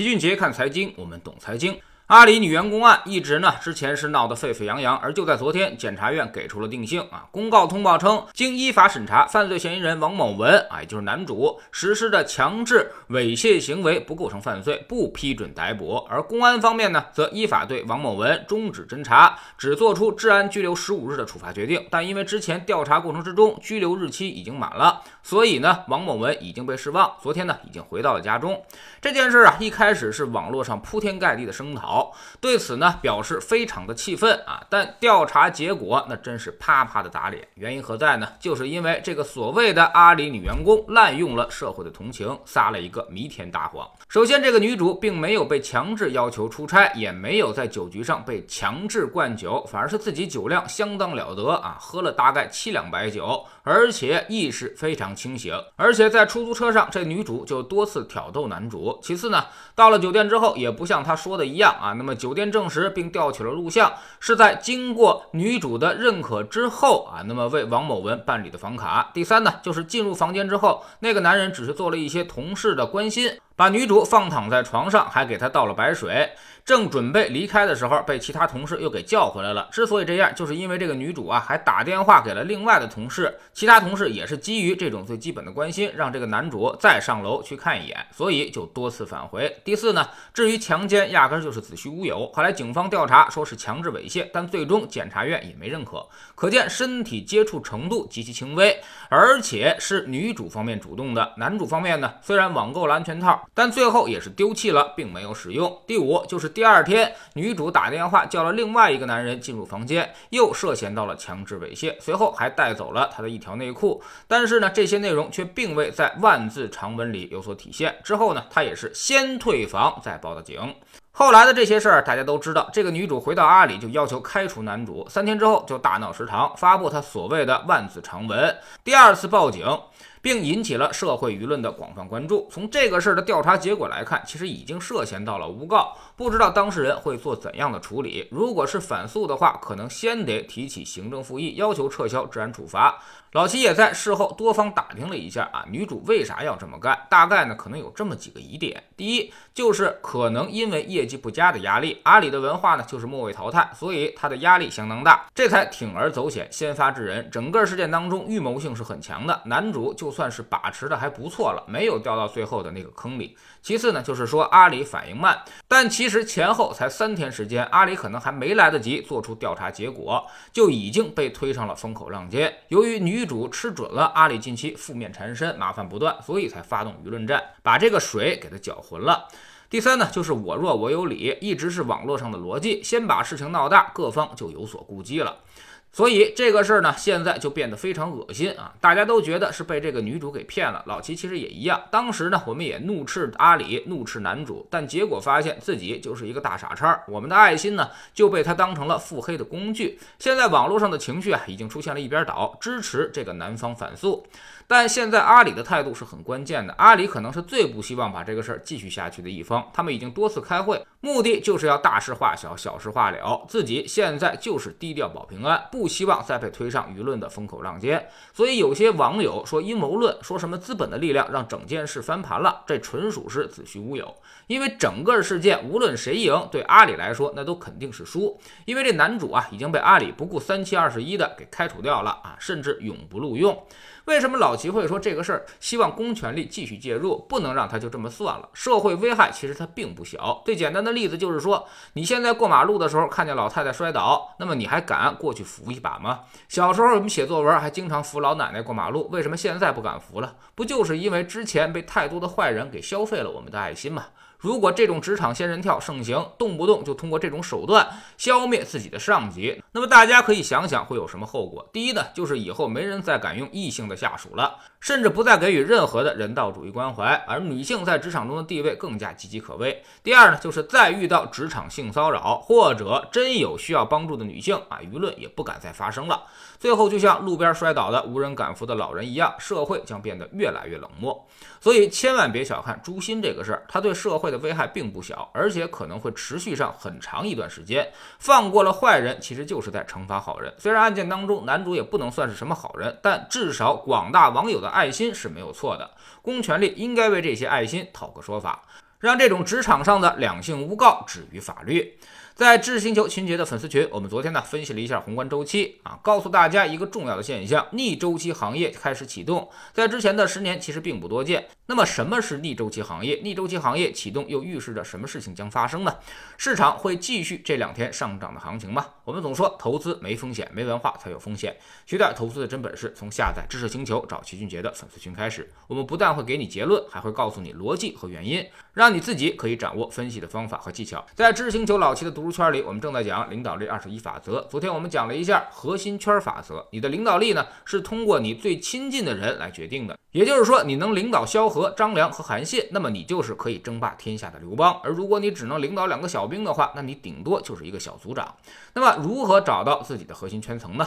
齐俊杰看财经，我们懂财经。阿里女员工案一直呢，之前是闹得沸沸扬扬，而就在昨天，检察院给出了定性啊。公告通报称，经依法审查，犯罪嫌疑人王某文啊，也就是男主实施的强制猥亵行为不构成犯罪，不批准逮捕。而公安方面呢，则依法对王某文终止侦查，只作出治安拘留十五日的处罚决定。但因为之前调查过程之中拘留日期已经满了，所以呢，王某文已经被释放。昨天呢，已经回到了家中。这件事啊，一开始是网络上铺天盖地的声讨。对此呢，表示非常的气愤啊！但调查结果那真是啪啪的打脸。原因何在呢？就是因为这个所谓的阿里女员工滥用了社会的同情，撒了一个弥天大谎。首先，这个女主并没有被强制要求出差，也没有在酒局上被强制灌酒，反而是自己酒量相当了得啊，喝了大概七两白酒，而且意识非常清醒。而且在出租车上，这女主就多次挑逗男主。其次呢，到了酒店之后，也不像她说的一样啊。那么酒店证实并调取了录像，是在经过女主的认可之后啊，那么为王某文办理的房卡。第三呢，就是进入房间之后，那个男人只是做了一些同事的关心。把女主放躺在床上，还给她倒了白水。正准备离开的时候，被其他同事又给叫回来了。之所以这样，就是因为这个女主啊，还打电话给了另外的同事。其他同事也是基于这种最基本的关心，让这个男主再上楼去看一眼，所以就多次返回。第四呢，至于强奸，压根就是子虚乌有。后来警方调查说是强制猥亵，但最终检察院也没认可。可见身体接触程度极其轻微，而且是女主方面主动的。男主方面呢，虽然网购了安全套。但最后也是丢弃了，并没有使用。第五就是第二天，女主打电话叫了另外一个男人进入房间，又涉嫌到了强制猥亵，随后还带走了他的一条内裤。但是呢，这些内容却并未在万字长文里有所体现。之后呢，他也是先退房再报的警。后来的这些事儿大家都知道，这个女主回到阿里就要求开除男主，三天之后就大闹食堂，发布她所谓的万字长文。第二次报警。并引起了社会舆论的广泛关注。从这个事儿的调查结果来看，其实已经涉嫌到了诬告，不知道当事人会做怎样的处理。如果是反诉的话，可能先得提起行政复议，要求撤销治安处罚。老齐也在事后多方打听了一下啊，女主为啥要这么干？大概呢，可能有这么几个疑点。第一，就是可能因为业绩不佳的压力。阿里的文化呢，就是末位淘汰，所以他的压力相当大，这才铤而走险，先发制人。整个事件当中预谋性是很强的，男主就算是把持的还不错了，没有掉到最后的那个坑里。其次呢，就是说阿里反应慢，但其实前后才三天时间，阿里可能还没来得及做出调查结果，就已经被推上了风口浪尖。由于女女主吃准了阿里近期负面缠身，麻烦不断，所以才发动舆论战，把这个水给它搅浑了。第三呢，就是我弱我有理，一直是网络上的逻辑，先把事情闹大，各方就有所顾忌了。所以这个事儿呢，现在就变得非常恶心啊！大家都觉得是被这个女主给骗了。老齐其实也一样，当时呢，我们也怒斥阿里，怒斥男主，但结果发现自己就是一个大傻叉。我们的爱心呢，就被他当成了腹黑的工具。现在网络上的情绪啊，已经出现了一边倒，支持这个男方反诉。但现在阿里的态度是很关键的，阿里可能是最不希望把这个事儿继续下去的一方。他们已经多次开会，目的就是要大事化小，小事化了。自己现在就是低调保平安，不不希望再被推上舆论的风口浪尖。所以有些网友说阴谋论，说什么资本的力量让整件事翻盘了，这纯属是子虚乌有。因为整个事件无论谁赢，对阿里来说那都肯定是输。因为这男主啊已经被阿里不顾三七二十一的给开除掉了啊，甚至永不录用。为什么老齐会说这个事儿？希望公权力继续介入，不能让他就这么算了。社会危害其实它并不小。最简单的例子就是说，你现在过马路的时候看见老太太摔倒，那么你还敢过去扶一把吗？小时候我们写作文还经常扶老奶奶过马路，为什么现在不敢扶了？不就是因为之前被太多的坏人给消费了我们的爱心吗？如果这种职场仙人跳盛行，动不动就通过这种手段消灭自己的上级，那么大家可以想想会有什么后果？第一呢，就是以后没人再敢用异性的下属了，甚至不再给予任何的人道主义关怀，而女性在职场中的地位更加岌岌可危。第二呢，就是再遇到职场性骚扰或者真有需要帮助的女性啊，舆论也不敢再发声了。最后就像路边摔倒的无人敢扶的老人一样，社会将变得越来越冷漠。所以千万别小看诛心这个事儿，它对社会的危害并不小，而且可能会持续上很长一段时间。放过了坏人，其实就是在惩罚好人。虽然案件当中男主也不能算是什么好人，但至少广大网友的爱心是没有错的。公权力应该为这些爱心讨个说法。让这种职场上的两性诬告止于法律。在知识星球秦杰的粉丝群，我们昨天呢分析了一下宏观周期啊，告诉大家一个重要的现象：逆周期行业开始启动。在之前的十年其实并不多见。那么什么是逆周期行业？逆周期行业启动又预示着什么事情将发生呢？市场会继续这两天上涨的行情吗？我们总说投资没风险，没文化才有风险。学点投资的真本事，从下载知识星球找齐俊杰的粉丝群开始。我们不但会给你结论，还会告诉你逻辑和原因，让你自己可以掌握分析的方法和技巧。在知识星球老齐的读圈里，我们正在讲领导力二十一法则。昨天我们讲了一下核心圈法则。你的领导力呢，是通过你最亲近的人来决定的。也就是说，你能领导萧何、张良和韩信，那么你就是可以争霸天下的刘邦。而如果你只能领导两个小兵的话，那你顶多就是一个小组长。那么，如何找到自己的核心圈层呢？